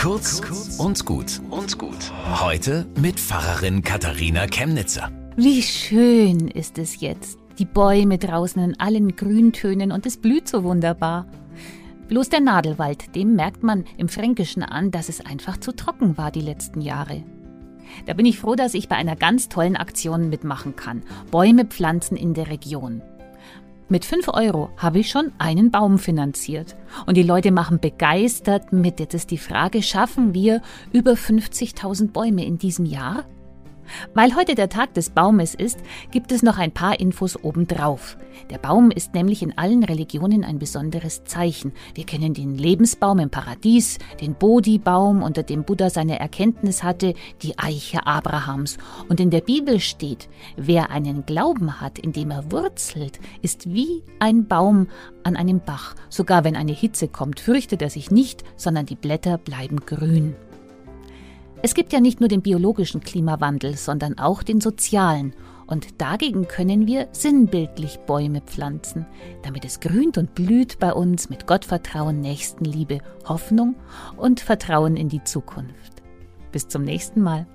Kurz und gut und gut. Heute mit Pfarrerin Katharina Chemnitzer. Wie schön ist es jetzt. Die Bäume draußen in allen Grüntönen und es blüht so wunderbar. Bloß der Nadelwald, dem merkt man im Fränkischen an, dass es einfach zu trocken war die letzten Jahre. Da bin ich froh, dass ich bei einer ganz tollen Aktion mitmachen kann. Bäume pflanzen in der Region. Mit 5 Euro habe ich schon einen Baum finanziert. Und die Leute machen begeistert mit. Jetzt ist die Frage, schaffen wir über 50.000 Bäume in diesem Jahr? Weil heute der Tag des Baumes ist, gibt es noch ein paar Infos obendrauf. Der Baum ist nämlich in allen Religionen ein besonderes Zeichen. Wir kennen den Lebensbaum im Paradies, den Bodhi-Baum, unter dem Buddha seine Erkenntnis hatte, die Eiche Abrahams. Und in der Bibel steht, wer einen Glauben hat, in dem er wurzelt, ist wie ein Baum an einem Bach. Sogar wenn eine Hitze kommt, fürchtet er sich nicht, sondern die Blätter bleiben grün. Es gibt ja nicht nur den biologischen Klimawandel, sondern auch den sozialen. Und dagegen können wir sinnbildlich Bäume pflanzen, damit es grünt und blüht bei uns mit Gottvertrauen, Nächstenliebe, Hoffnung und Vertrauen in die Zukunft. Bis zum nächsten Mal.